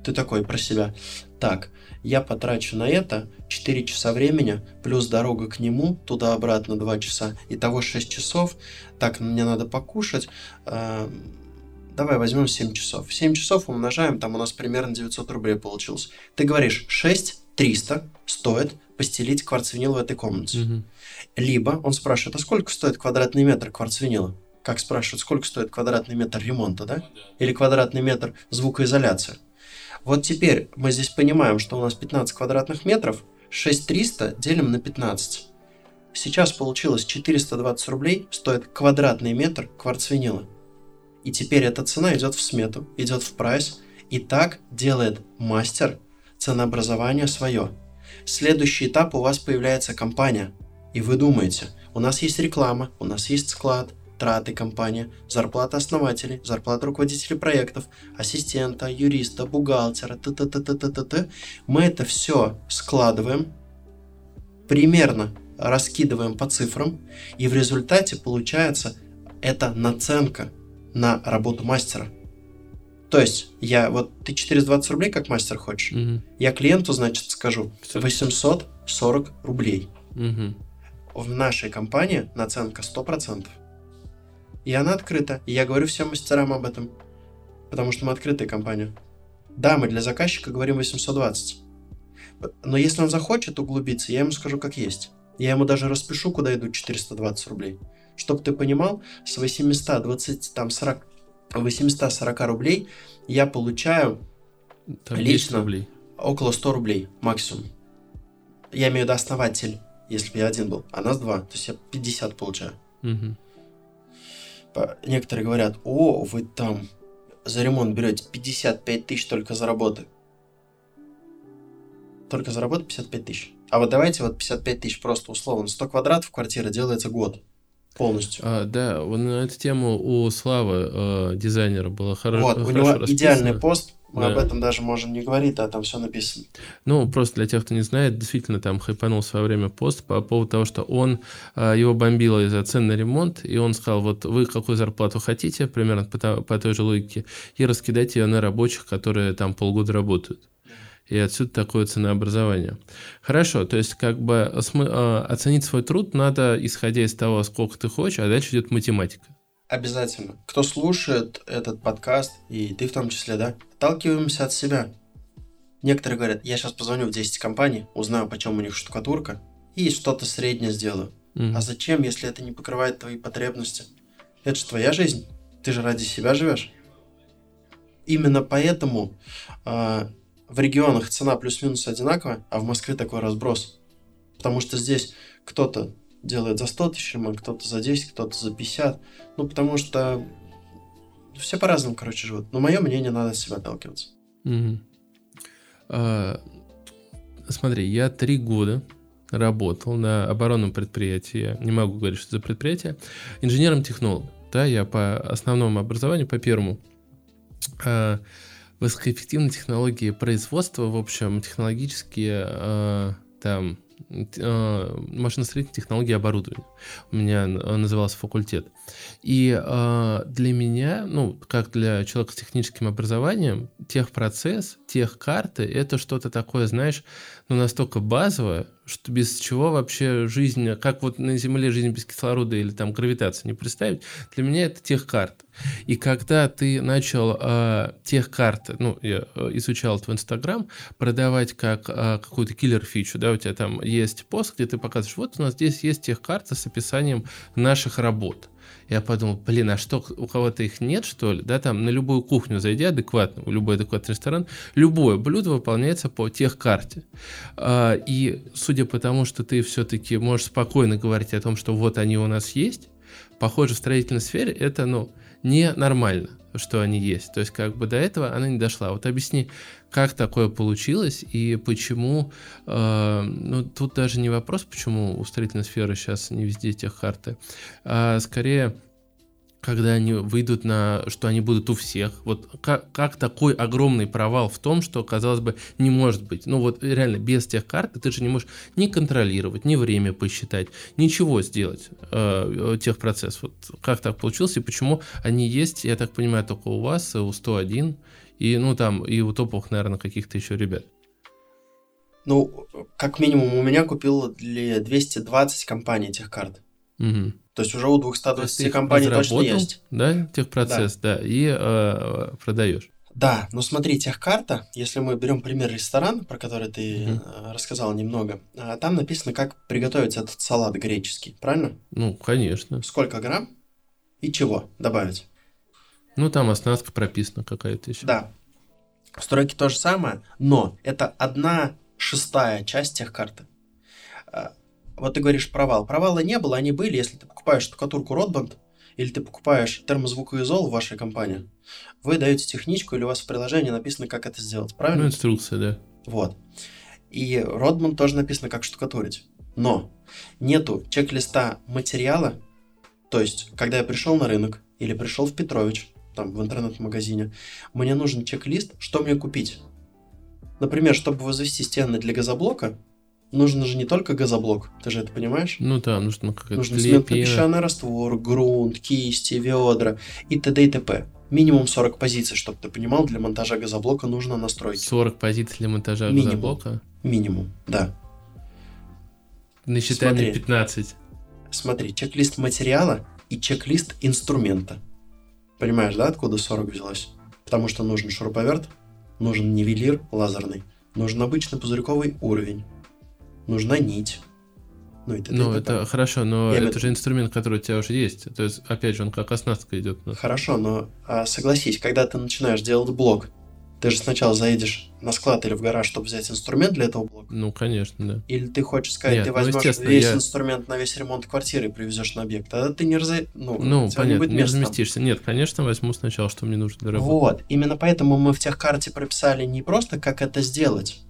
Speaker 2: Ты такой про себя. Так, я потрачу на это 4 часа времени, плюс дорога к нему, туда-обратно 2 часа, и того 6 часов. Так, мне надо покушать. Э, давай возьмем 7 часов. 7 часов умножаем, там у нас примерно 900 рублей получилось. Ты говоришь, 6 300 стоит постелить кварцвинил в этой комнате. Угу. Либо он спрашивает, а сколько стоит квадратный метр кварцвинила? Как спрашивают, сколько стоит квадратный метр ремонта, да? Или квадратный метр звукоизоляции? Вот теперь мы здесь понимаем, что у нас 15 квадратных метров, 6300 делим на 15. Сейчас получилось 420 рублей стоит квадратный метр кварцвинила. И теперь эта цена идет в смету, идет в прайс, и так делает мастер ценообразование свое. Следующий этап у вас появляется компания, и вы думаете, у нас есть реклама, у нас есть склад, траты компании, зарплата основателей, зарплата руководителей проектов, ассистента, юриста, бухгалтера, т т т т т т т Мы это все складываем, примерно раскидываем по цифрам, и в результате получается это наценка на работу мастера. То есть, я вот ты 420 рублей как мастер хочешь, угу. я клиенту, значит, скажу 840 рублей. Угу. В нашей компании наценка 100%. И она открыта. И я говорю всем мастерам об этом. Потому что мы открытая компания. Да, мы для заказчика говорим 820. Но если он захочет углубиться, я ему скажу как есть. Я ему даже распишу, куда идут 420 рублей. Чтобы ты понимал, с 820, там 40, 840 рублей я получаю там лично рублей. около 100 рублей максимум. Я имею в виду основатель, если бы я один был, а нас два, то есть я 50 получаю. Угу некоторые говорят, о, вы там за ремонт берете 55 тысяч только за работы. Только за работу 55 тысяч. А вот давайте вот 55 тысяч просто условно. 100 квадратов квартира делается год полностью.
Speaker 1: А, да, на эту тему у Славы, э, дизайнера, было хоро-
Speaker 2: вот, хорошо У него расписано. идеальный пост мы да. об этом даже можем не говорить, а там все написано.
Speaker 1: Ну, просто для тех, кто не знает, действительно там хайпанул в свое время пост по поводу того, что он, а, его бомбило из-за цен на ремонт, и он сказал, вот вы какую зарплату хотите, примерно по, по той же логике, и раскидайте ее на рабочих, которые там полгода работают. И отсюда такое ценообразование. Хорошо, то есть как бы а, оценить свой труд надо, исходя из того, сколько ты хочешь, а дальше идет математика.
Speaker 2: Обязательно. Кто слушает этот подкаст, и ты в том числе, да, отталкиваемся от себя. Некоторые говорят, я сейчас позвоню в 10 компаний, узнаю, почем у них штукатурка, и что-то среднее сделаю. Mm. А зачем, если это не покрывает твои потребности? Это же твоя жизнь. Ты же ради себя живешь. Именно поэтому э, в регионах цена плюс-минус одинаковая, а в Москве такой разброс. Потому что здесь кто-то делает за 100 тысяч ремонт, кто-то за 10, кто-то за 50. Ну, потому что все по-разному, короче, живут. Но мое мнение, надо себя отталкиваться.
Speaker 1: Угу. А, смотри, я три года работал на оборонном предприятии, не могу говорить, что за предприятие, инженером-технологом. да, я по основному образованию, по первому, э, высокоэффективные технологии производства, в общем, технологические э, там машиностроительные технологии оборудования. У меня назывался факультет. И э, для меня, ну, как для человека с техническим образованием, техпроцесс, техкарты — это что-то такое, знаешь, ну, настолько базовое, что без чего вообще жизнь, как вот на Земле жизнь без кислорода или там гравитации не представить, для меня это техкарта. И когда ты начал э, техкарты, ну, я э, изучал это в Инстаграм, продавать как э, какую-то киллер-фичу, да, у тебя там есть пост, где ты показываешь, вот у нас здесь есть техкарта с описанием наших работ. Я подумал, блин, а что, у кого-то их нет, что ли? Да, там на любую кухню зайди адекватно, в любой адекватный ресторан, любое блюдо выполняется по техкарте. А, и судя по тому, что ты все-таки можешь спокойно говорить о том, что вот они у нас есть, похоже, в строительной сфере это, ну, ненормально, что они есть. То есть, как бы до этого она не дошла. Вот объясни, как такое получилось и почему, э, ну, тут даже не вопрос, почему у строительной сферы сейчас не везде тех карты, а скорее когда они выйдут на, что они будут у всех. Вот как, как такой огромный провал в том, что, казалось бы, не может быть. Ну вот реально, без тех карт ты же не можешь ни контролировать, ни время посчитать, ничего сделать э, тех процесс. Вот как так получилось и почему они есть, я так понимаю, только у вас, у 101, и ну там, и у топовых, наверное, каких-то еще ребят.
Speaker 2: Ну, как минимум, у меня купил для 220 компаний этих карт.
Speaker 1: Угу.
Speaker 2: То есть уже у 220 компаний точно есть.
Speaker 1: Да, техпроцесс, да, да и э, продаешь.
Speaker 2: Да, но смотри, техкарта, если мы берем пример ресторана, про который ты mm рассказал немного, а, там написано, как приготовить этот салат греческий, правильно?
Speaker 1: Ну, конечно.
Speaker 2: Сколько грамм и чего добавить?
Speaker 1: Ну, там оснастка прописана какая-то еще.
Speaker 2: Да. В стройке то же самое, но это одна шестая часть техкарты. Вот ты говоришь провал. Провала не было, они были, если ты покупаешь штукатурку Ротбанд, или ты покупаешь термозвукоизол в вашей компании, вы даете техничку, или у вас в приложении написано, как это сделать, правильно?
Speaker 1: Ну, инструкция, да.
Speaker 2: Вот. И Родман тоже написано, как штукатурить. Но нету чек-листа материала, то есть, когда я пришел на рынок или пришел в Петрович, там, в интернет-магазине, мне нужен чек-лист, что мне купить. Например, чтобы возвести стены для газоблока, нужен же не только газоблок, ты же это понимаешь?
Speaker 1: Ну да, нужно какая-то
Speaker 2: Нужно цементно-песчаный раствор, грунт, кисти, ведра и т.д. и т.п. Минимум 40 позиций, чтобы ты понимал, для монтажа газоблока нужно настройки.
Speaker 1: 40 позиций для монтажа Минимум. газоблока?
Speaker 2: Минимум, да.
Speaker 1: Насчитай мне 15.
Speaker 2: Смотри, чек-лист материала и чек-лист инструмента. Понимаешь, да, откуда 40 взялось? Потому что нужен шуруповерт, нужен нивелир лазерный, нужен обычный пузырьковый уровень, нужна нить.
Speaker 1: Ну, это, ну, это, это хорошо, но Я это же инструмент, который у тебя уже есть. То есть, опять же, он как оснастка идет.
Speaker 2: Хорошо, но а, согласись, когда ты начинаешь делать блок, ты же сначала заедешь на склад или в гараж, чтобы взять инструмент для этого блока.
Speaker 1: Ну, конечно, да.
Speaker 2: Или ты хочешь сказать, Нет, ты ну, возьмешь ну, весь я... инструмент на весь ремонт квартиры и привезешь на объект. Тогда ты не раза...
Speaker 1: Ну, ну понятно, не, не разместишься. Нет, конечно, возьму сначала, что мне нужно для
Speaker 2: работы. Вот, именно поэтому мы в техкарте прописали не просто, как это сделать,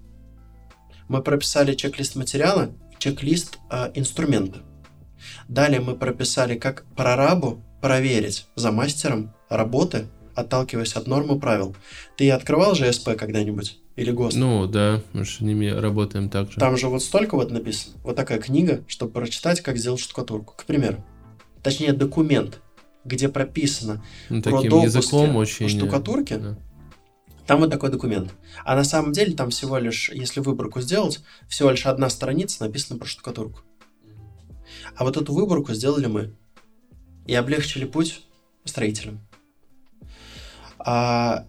Speaker 2: мы прописали чек-лист материала, чек-лист э, инструмента. Далее мы прописали, как прорабу проверить за мастером работы, отталкиваясь от норм и правил. Ты открывал же СП когда-нибудь? Или ГОСТ?
Speaker 1: Ну, да, мы с ними работаем так же.
Speaker 2: Там же вот столько вот написано. Вот такая книга, чтобы прочитать, как сделать штукатурку. К примеру. Точнее, документ, где прописано
Speaker 1: ну, про таким языком очень...
Speaker 2: штукатурки. Да. Там вот такой документ. А на самом деле там всего лишь, если выборку сделать, всего лишь одна страница написана про штукатурку. А вот эту выборку сделали мы. И облегчили путь строителям. А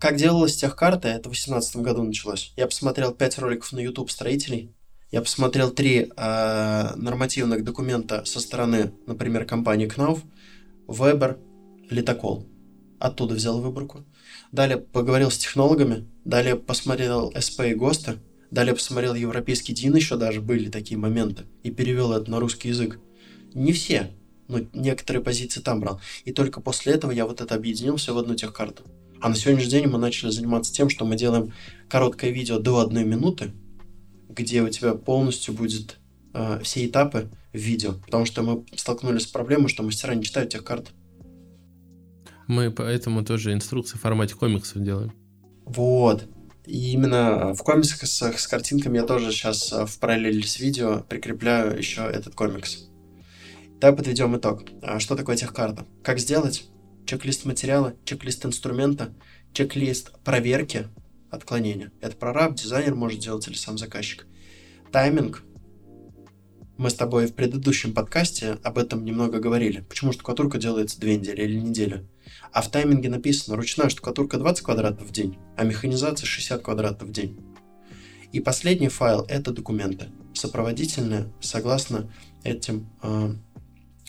Speaker 2: как делалась техкарта, это в 2018 году началось. Я посмотрел 5 роликов на YouTube строителей. Я посмотрел три э, нормативных документа со стороны, например, компании Knauf, Weber, Литокол. Оттуда взял выборку. Далее поговорил с технологами, далее посмотрел СП и ГОСТы, далее посмотрел европейский ДИН, еще даже были такие моменты, и перевел это на русский язык. Не все, но некоторые позиции там брал. И только после этого я вот это объединил все в одну техкарту. А на сегодняшний день мы начали заниматься тем, что мы делаем короткое видео до одной минуты, где у тебя полностью будет э, все этапы в видео, потому что мы столкнулись с проблемой, что мастера не читают тех карт.
Speaker 1: Мы поэтому тоже инструкции в формате комиксов делаем.
Speaker 2: Вот. И именно в комиксах с картинками я тоже сейчас э, в параллели с видео прикрепляю еще этот комикс. Давай подведем итог. А что такое техкарта? Как сделать? Чек-лист материала, чек-лист инструмента, чек-лист проверки отклонения. Это прораб, дизайнер может делать или сам заказчик. Тайминг. Мы с тобой в предыдущем подкасте об этом немного говорили. Почему штукатурка делается две недели или неделю? А в тайминге написано ручная штукатурка 20 квадратов в день, а механизация 60 квадратов в день. И последний файл – это документы, сопроводительные согласно этим э,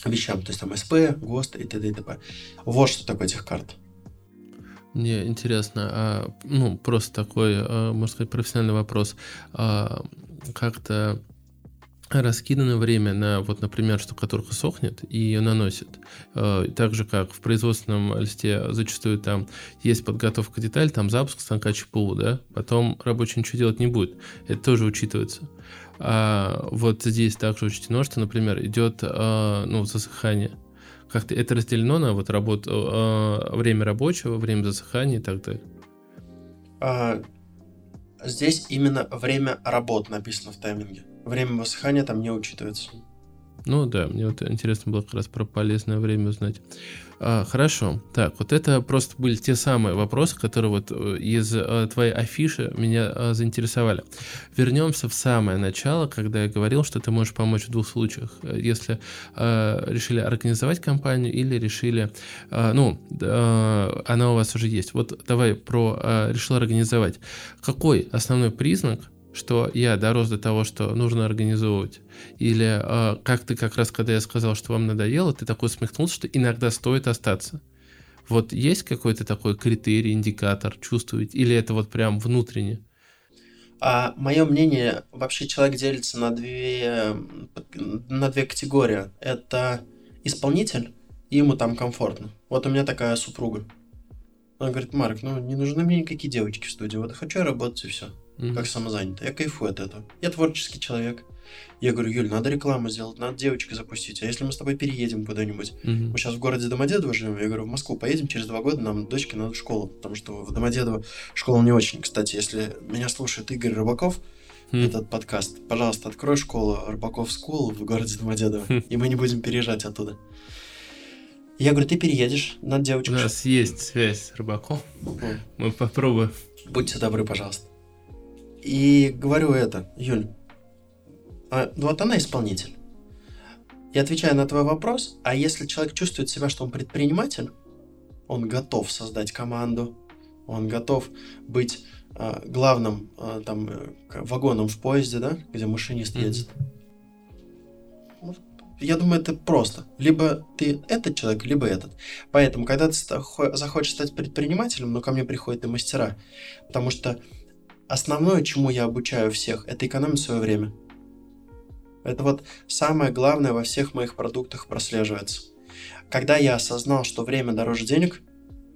Speaker 2: вещам, то есть там СП, ГОСТ и т.д. и т.п. Вот что такое техкарта.
Speaker 1: Мне интересно, а, ну, просто такой, а, можно сказать, профессиональный вопрос. А, как-то раскидано время на, вот, например, штукатурка сохнет и ее наносит. Э, так же, как в производственном листе зачастую там есть подготовка деталь, там запуск станка ЧПУ, да, потом рабочий ничего делать не будет. Это тоже учитывается. А вот здесь также учтено, что, например, идет э, ну, засыхание. Как-то это разделено на вот работу, э, время рабочего, время засыхания и так далее.
Speaker 2: А, здесь именно время работ написано в тайминге время высыхания там не учитывается.
Speaker 1: Ну да, мне вот интересно было как раз про полезное время узнать. А, хорошо. Так, вот это просто были те самые вопросы, которые вот э, из а, твоей афиши меня а, заинтересовали. Вернемся в самое начало, когда я говорил, что ты можешь помочь в двух случаях. Если а, решили организовать компанию или решили, а, ну, а, она у вас уже есть. Вот давай про а, решил организовать. Какой основной признак что я дорос до того, что нужно организовывать. Или э, как ты как раз, когда я сказал, что вам надоело, ты такой смехнулся, что иногда стоит остаться. Вот есть какой-то такой критерий, индикатор, чувствуете? Или это вот прям внутренне?
Speaker 2: А мое мнение, вообще человек делится на две, на две категории. Это исполнитель, и ему там комфортно. Вот у меня такая супруга. Она говорит, Марк, ну не нужны мне никакие девочки в студии. Вот хочу я работать и все mm-hmm. как самозанятый. Я кайфую от этого. Я творческий человек. Я говорю, Юль, надо рекламу сделать, надо девочек запустить. А если мы с тобой переедем куда-нибудь? Mm-hmm. Мы сейчас в городе Домодедово живем. Я говорю, в Москву поедем через два года, нам дочке надо в школу. Потому что в Домодедово школа не очень. Кстати, если меня слушает Игорь Рыбаков, mm-hmm. этот подкаст, пожалуйста, открой школу Рыбаков School в городе Домодедово, mm-hmm. и мы не будем переезжать оттуда. Я говорю, ты переедешь, надо девочку.
Speaker 1: У нас есть связь с Рыбаком. Mm. Мы попробуем.
Speaker 2: Будьте добры, пожалуйста. И говорю это, Юль, а, ну вот она исполнитель. И отвечая на твой вопрос, а если человек чувствует себя, что он предприниматель, он готов создать команду, он готов быть а, главным а, там э, вагоном в поезде, да, где машинист mm-hmm. едет. Ну, я думаю, это просто. Либо ты этот человек, либо этот. Поэтому, когда ты захочешь стать предпринимателем, ну, ко мне приходят и мастера. Потому что основное, чему я обучаю всех, это экономить свое время. Это вот самое главное во всех моих продуктах прослеживается. Когда я осознал, что время дороже денег,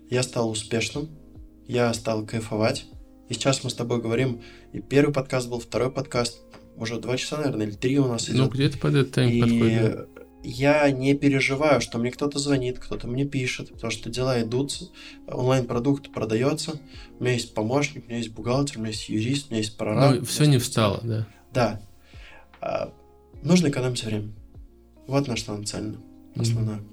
Speaker 2: я стал успешным, я стал кайфовать. И сейчас мы с тобой говорим, и первый подкаст был, второй подкаст, уже два часа, наверное, или три у нас
Speaker 1: идет. Ну, где-то под этот тайм и... подходит
Speaker 2: я не переживаю, что мне кто-то звонит, кто-то мне пишет, потому что дела идут, онлайн-продукт продается, у меня есть помощник, у меня есть бухгалтер, у меня есть юрист, у меня есть прораб.
Speaker 1: Ну, все не встало, да.
Speaker 2: Да. А, нужно экономить время. Вот на что нацелено. Основное. Mm-hmm.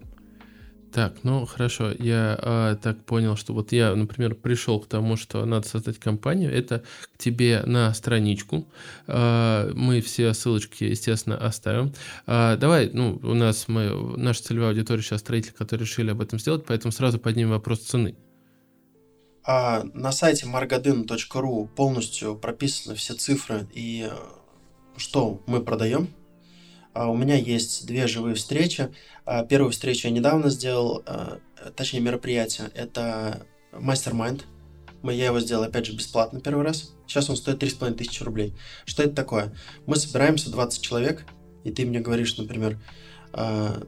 Speaker 1: Так, ну хорошо, я а, так понял, что вот я, например, пришел к тому, что надо создать компанию, это к тебе на страничку. А, мы все ссылочки, естественно, оставим. А, давай, ну, у нас мы, наша целевая аудитория сейчас строители, которые решили об этом сделать, поэтому сразу поднимем вопрос цены.
Speaker 2: А, на сайте margadin.ru полностью прописаны все цифры и что мы продаем, у меня есть две живые встречи. А, первую встречу я недавно сделал, а, точнее мероприятие. Это мастер-майнд. Я его сделал, опять же, бесплатно первый раз. Сейчас он стоит 3,5 тысячи рублей. Что это такое? Мы собираемся 20 человек, и ты мне говоришь, например, давай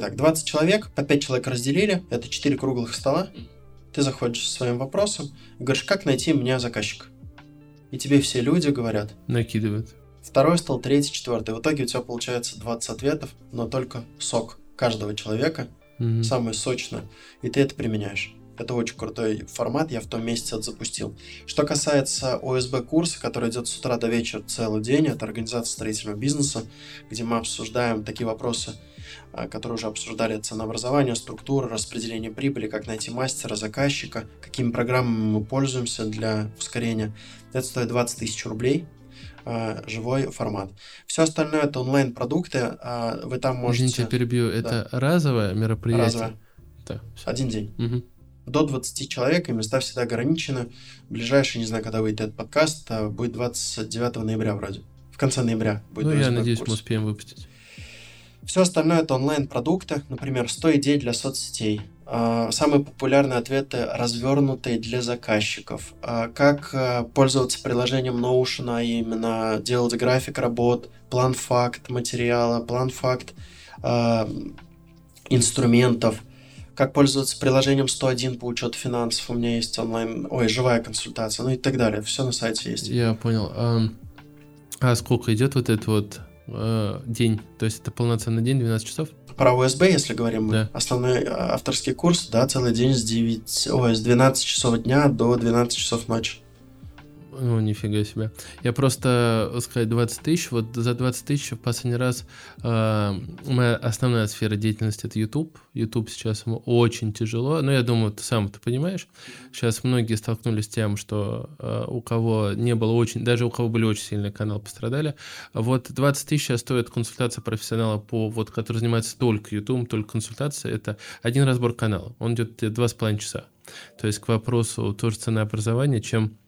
Speaker 2: так, 20 человек, по 5 человек разделили, это 4 круглых стола. Ты заходишь со своим вопросом говоришь, как найти мне заказчика. И тебе все люди говорят.
Speaker 1: Накидывают
Speaker 2: Второй стол, третий, четвертый. В итоге у тебя получается 20 ответов, но только сок каждого человека, mm-hmm. самое сочное, и ты это применяешь. Это очень крутой формат, я в том месяце это запустил. Что касается ОСБ курса, который идет с утра до вечера целый день, это организация строительного бизнеса, где мы обсуждаем такие вопросы, а, которые уже обсуждали ценообразование, структура, распределение прибыли, как найти мастера, заказчика, какими программами мы пользуемся для ускорения. Это стоит 20 тысяч рублей, а, живой формат. Все остальное это онлайн-продукты, а, вы там можете...
Speaker 1: Извините, перебью, это да. разовое мероприятие?
Speaker 2: Разовое. Да, Один день. Угу до 20 человек, и места всегда ограничены. Ближайший, не знаю, когда выйдет этот подкаст, а будет 29 ноября вроде. В конце ноября будет.
Speaker 1: Ну, я надеюсь, курс. мы успеем выпустить.
Speaker 2: Все остальное это онлайн-продукты, например, 100 идей для соцсетей. А, самые популярные ответы развернутые для заказчиков. А, как а, пользоваться приложением Notion, а именно делать график работ, план-факт материала, план-факт инструментов, как пользоваться приложением 101 по учету финансов. У меня есть онлайн, ой, живая консультация, ну и так далее. Все на сайте есть.
Speaker 1: Я понял. А, а сколько идет вот этот вот э, день? То есть это полноценный день, 12 часов?
Speaker 2: Про УСБ, если говорим, да. основной а, авторский курс, да, целый день с 9, ой, с 12 часов дня до 12 часов ночи.
Speaker 1: Ну, нифига себе. Я просто, сказать, 20 тысяч, вот за 20 тысяч в последний раз э, моя основная сфера деятельности это YouTube. YouTube сейчас ему очень тяжело, но я думаю, ты сам это понимаешь. Сейчас многие столкнулись с тем, что э, у кого не было очень, даже у кого были очень сильные каналы, пострадали. Вот 20 тысяч сейчас стоит консультация профессионала, по, вот, который занимается только YouTube, только консультация. Это один разбор канала. Он идет два с половиной часа. То есть к вопросу тоже ценообразования, чем Э,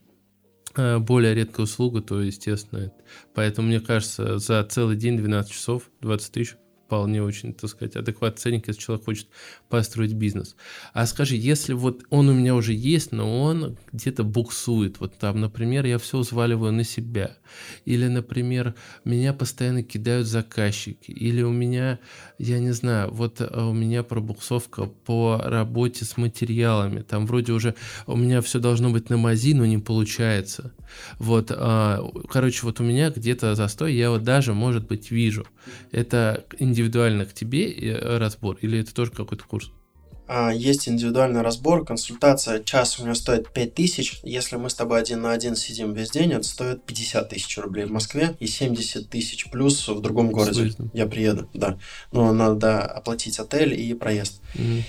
Speaker 1: более редкая услуга, то, естественно, поэтому, мне кажется, за целый день 12 часов 20 тысяч вполне очень, так сказать, адекватный ценник, если человек хочет построить бизнес. А скажи, если вот он у меня уже есть, но он где-то буксует, вот там, например, я все взваливаю на себя, или, например, меня постоянно кидают заказчики, или у меня, я не знаю, вот а, у меня пробуксовка по работе с материалами, там вроде уже у меня все должно быть на мази, но не получается. Вот, а, короче, вот у меня где-то застой, я вот даже, может быть, вижу. Это индивидуально индивидуально к тебе э, разбор или это тоже какой-то курс?
Speaker 2: А, есть индивидуальный разбор, консультация, час у меня стоит 5000, если мы с тобой один на один сидим весь день, это стоит 50 тысяч рублей в Москве и 70 тысяч плюс в другом городе. Я приеду, да. Но надо оплатить отель и проезд. Угу.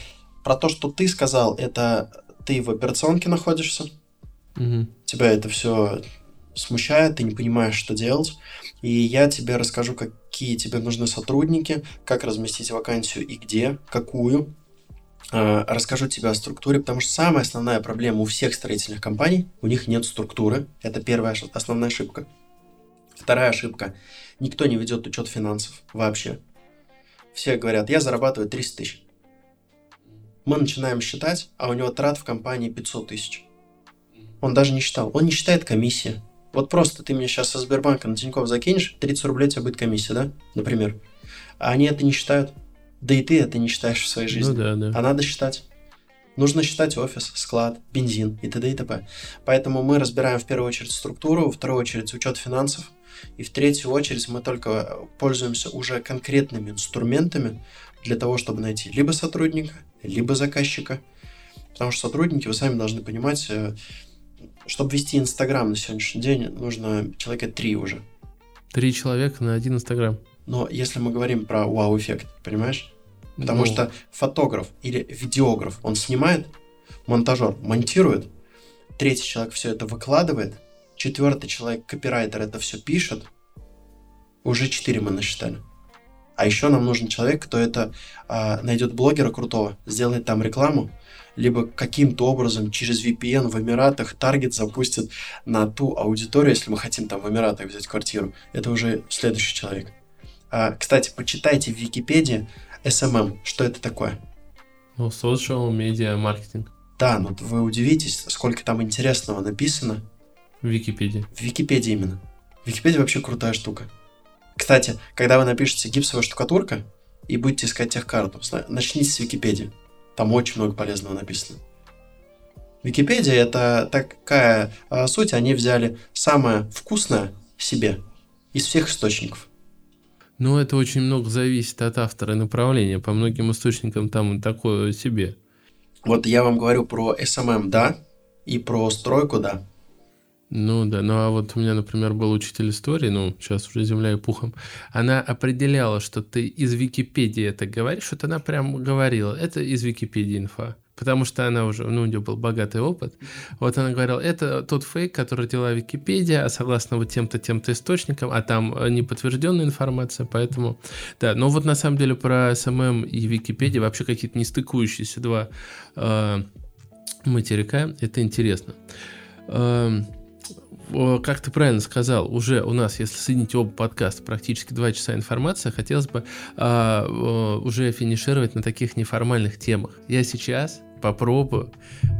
Speaker 2: Про то, что ты сказал, это ты в операционке находишься, угу. тебя это все смущает, ты не понимаешь, что делать. И я тебе расскажу, какие тебе нужны сотрудники, как разместить вакансию и где, какую. А, расскажу тебе о структуре, потому что самая основная проблема у всех строительных компаний, у них нет структуры. Это первая основная ошибка. Вторая ошибка. Никто не ведет учет финансов вообще. Все говорят, я зарабатываю 300 тысяч. Мы начинаем считать, а у него трат в компании 500 тысяч. Он даже не считал. Он не считает комиссии. Вот просто ты мне сейчас со Сбербанка на Тинькофф закинешь, 30 рублей у тебя будет комиссия, да? Например. А они это не считают. Да и ты это не считаешь в своей ну жизни.
Speaker 1: Ну да, да.
Speaker 2: А надо считать. Нужно считать офис, склад, бензин и т.д. и т.п. Поэтому мы разбираем в первую очередь структуру, во вторую очередь учет финансов, и в третью очередь мы только пользуемся уже конкретными инструментами для того, чтобы найти либо сотрудника, либо заказчика. Потому что сотрудники, вы сами должны понимать, э, чтобы вести Инстаграм на сегодняшний день, нужно человека три уже.
Speaker 1: Три человека на один Инстаграм.
Speaker 2: Но если мы говорим про вау-эффект, понимаешь? Потому ну... что фотограф или видеограф, он снимает, монтажер монтирует, третий человек все это выкладывает, четвертый человек, копирайтер, это все пишет, уже четыре мы насчитали. А еще нам нужен человек, кто это а, найдет блогера крутого, сделает там рекламу, либо каким-то образом через VPN в Эмиратах таргет запустит на ту аудиторию, если мы хотим там в Эмиратах взять квартиру. Это уже следующий человек. А, кстати, почитайте в Википедии SMM, что это такое.
Speaker 1: Ну, social media marketing.
Speaker 2: Да, но вы удивитесь, сколько там интересного написано.
Speaker 1: В Википедии.
Speaker 2: В Википедии именно. Википедия вообще крутая штука. Кстати, когда вы напишете гипсовая штукатурка и будете искать техкарту, начните с Википедии. Там очень много полезного написано. Википедия это такая а, суть, они взяли самое вкусное себе Из всех источников.
Speaker 1: Ну, это очень много зависит от автора и направления. По многим источникам там такое себе.
Speaker 2: Вот я вам говорю про SMM, да, и про стройку, да.
Speaker 1: Ну да, ну а вот у меня, например, был учитель истории, ну, сейчас уже земля и пухом, она определяла, что ты из Википедии это говоришь, вот она прям говорила, это из Википедии инфа. Потому что она уже, ну, у нее был богатый опыт. Вот она говорила, это тот фейк, который делала Википедия, а согласно вот тем-то, тем-то источникам, а там неподтвержденная информация, поэтому, да. Но вот на самом деле про SMM и Википедия вообще какие-то нестыкующиеся два э, материка, это интересно. Э, как ты правильно сказал, уже у нас, если соединить оба подкаста, практически два часа информации, хотелось бы а, уже финишировать на таких неформальных темах. Я сейчас попробую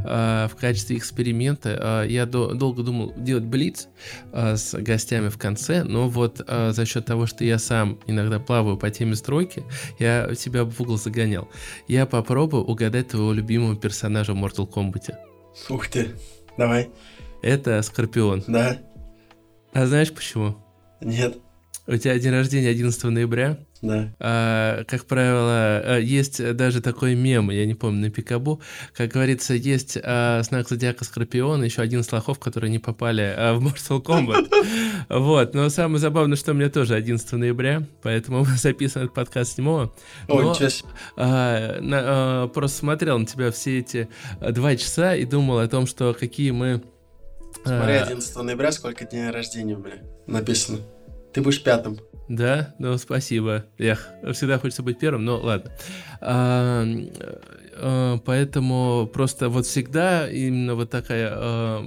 Speaker 1: а, в качестве эксперимента. А, я до, долго думал делать блиц а, с гостями в конце, но вот а, за счет того, что я сам иногда плаваю по теме стройки, я себя в угол загонял. Я попробую угадать твоего любимого персонажа в Mortal Kombat.
Speaker 2: Ух ты, давай.
Speaker 1: Это Скорпион.
Speaker 2: Да.
Speaker 1: А знаешь почему?
Speaker 2: Нет.
Speaker 1: У тебя день рождения 11 ноября.
Speaker 2: Да.
Speaker 1: А, как правило, а, есть даже такой мем, я не помню, на Пикабу. Как говорится, есть а, знак зодиака Скорпион, еще один слухов, которые не попали а, в Mortal Kombat. Вот. Но самое забавное, что у меня тоже 11 ноября, поэтому мы записываем этот подкаст 7
Speaker 2: О, ничего себе.
Speaker 1: А, на, а, просто смотрел на тебя все эти два часа и думал о том, что какие мы
Speaker 2: Смотри, 11 а. ноября сколько дней рождения у меня написано. Ты будешь пятым.
Speaker 1: Да, ну спасибо. Эх, всегда хочется быть первым, но ладно. А, а, поэтому просто вот всегда именно вот такая а,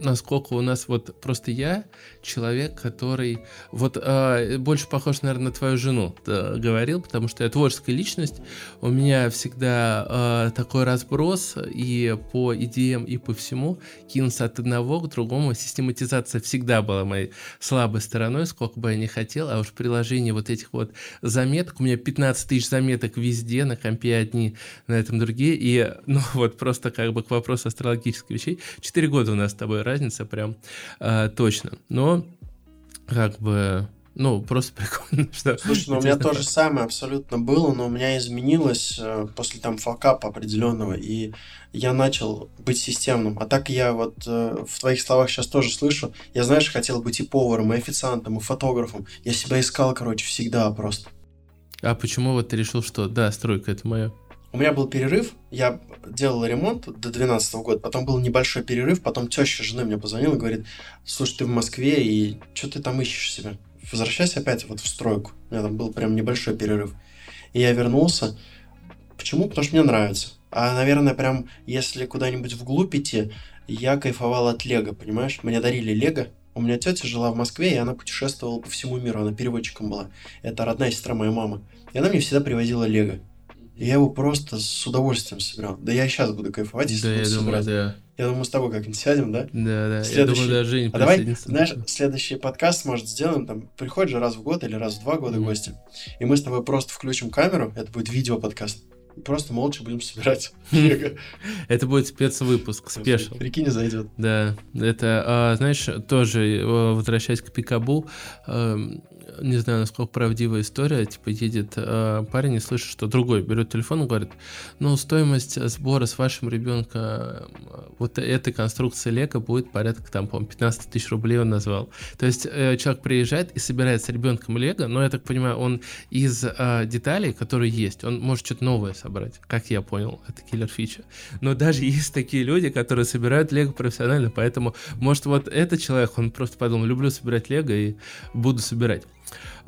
Speaker 1: насколько у нас вот просто я человек, который вот э, больше похож, наверное, на твою жену э, говорил, потому что я творческая личность, у меня всегда э, такой разброс и по идеям, и по всему. Кинуться от одного к другому. Систематизация всегда была моей слабой стороной, сколько бы я ни хотел, а уж приложение вот этих вот заметок, у меня 15 тысяч заметок везде, на компе одни, на этом другие, и ну вот просто как бы к вопросу астрологических вещей, 4 года у нас с тобой разница прям э, точно, но как бы, ну, просто прикольно, что...
Speaker 2: Слушай, ну у меня то же самое абсолютно было, но у меня изменилось э, после там факапа определенного, и я начал быть системным. А так я вот э, в твоих словах сейчас тоже слышу, я, знаешь, хотел быть и поваром, и официантом, и фотографом. Я себя искал, короче, всегда просто.
Speaker 1: А почему вот ты решил, что да, стройка это мое?
Speaker 2: У меня был перерыв, я делал ремонт до 2012 года, потом был небольшой перерыв, потом теща жены мне позвонила и говорит, слушай, ты в Москве, и что ты там ищешь себя? Возвращайся опять вот в стройку. У меня там был прям небольшой перерыв. И я вернулся. Почему? Потому что мне нравится. А, наверное, прям, если куда-нибудь вглубь идти, я кайфовал от Лего, понимаешь? Мне дарили Лего, у меня тетя жила в Москве, и она путешествовала по всему миру, она переводчиком была. Это родная сестра моей мамы. И она мне всегда привозила Лего я его просто с удовольствием собирал. Да я сейчас буду кайфовать, если
Speaker 1: да,
Speaker 2: буду
Speaker 1: я
Speaker 2: собирать.
Speaker 1: Думаю, да.
Speaker 2: Я думаю, мы с тобой как-нибудь сядем, да?
Speaker 1: Да, да.
Speaker 2: Следующий...
Speaker 1: Я думаю, Женя
Speaker 2: а давай, знаешь, следующий подкаст, может, сделаем, там, приходит же раз в год или раз в два года mm. гости, и мы с тобой просто включим камеру, это будет видео-подкаст, просто молча будем собирать
Speaker 1: Это будет спецвыпуск, спешл.
Speaker 2: Прикинь, зайдет.
Speaker 1: Да, это, а, знаешь, тоже, э, возвращаясь к Пикабу, эм, не знаю, насколько правдивая история, типа едет э, парень и слышит, что другой берет телефон и говорит, ну, стоимость сбора с вашим ребенком э, вот этой конструкции Лего будет порядка, там, по-моему, 15 тысяч рублей он назвал. То есть э, человек приезжает и собирает с ребенком Лего, но я так понимаю, он из э, деталей, которые есть, он может что-то новое собрать, как я понял, это киллер фича. Но даже есть такие люди, которые собирают Лего профессионально, поэтому, может, вот этот человек, он просто подумал, люблю собирать Лего и буду собирать.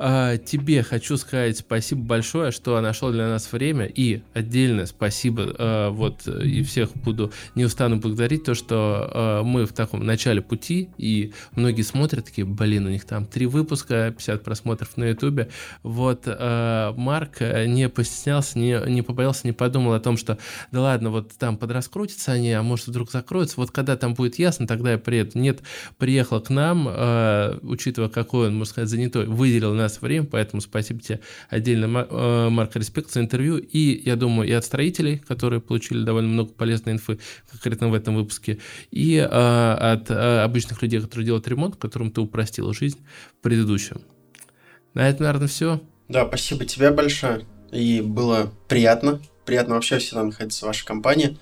Speaker 1: А, тебе хочу сказать спасибо большое, что нашел для нас время. И отдельное спасибо, а, вот, и всех буду, не устану благодарить, то, что а, мы в таком начале пути, и многие смотрят, такие, блин, у них там три выпуска, 50 просмотров на ютубе. Вот, Марк не постеснялся, не, не побоялся, не подумал о том, что, да ладно, вот там подраскрутятся они, а может вдруг закроются. Вот когда там будет ясно, тогда я приеду. Нет, приехал к нам, учитывая, какой он, можно сказать, занятой, вы выделил нас время, поэтому спасибо тебе отдельно, э, Марк, респект за интервью. И, я думаю, и от строителей, которые получили довольно много полезной инфы, конкретно в этом выпуске, и э, от э, обычных людей, которые делают ремонт, которым ты упростил жизнь в предыдущем. На этом, наверное, все.
Speaker 2: Да, спасибо тебе большое. И было приятно. Приятно вообще всегда находиться в вашей компании.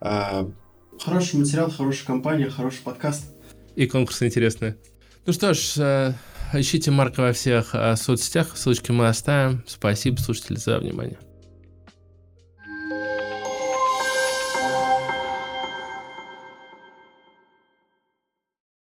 Speaker 2: А, хороший материал, хорошая компания, хороший подкаст.
Speaker 1: И конкурсы интересные. Ну что ж, э, ищите Марка во всех э, соцсетях, ссылочки мы оставим. Спасибо, слушатели, за внимание.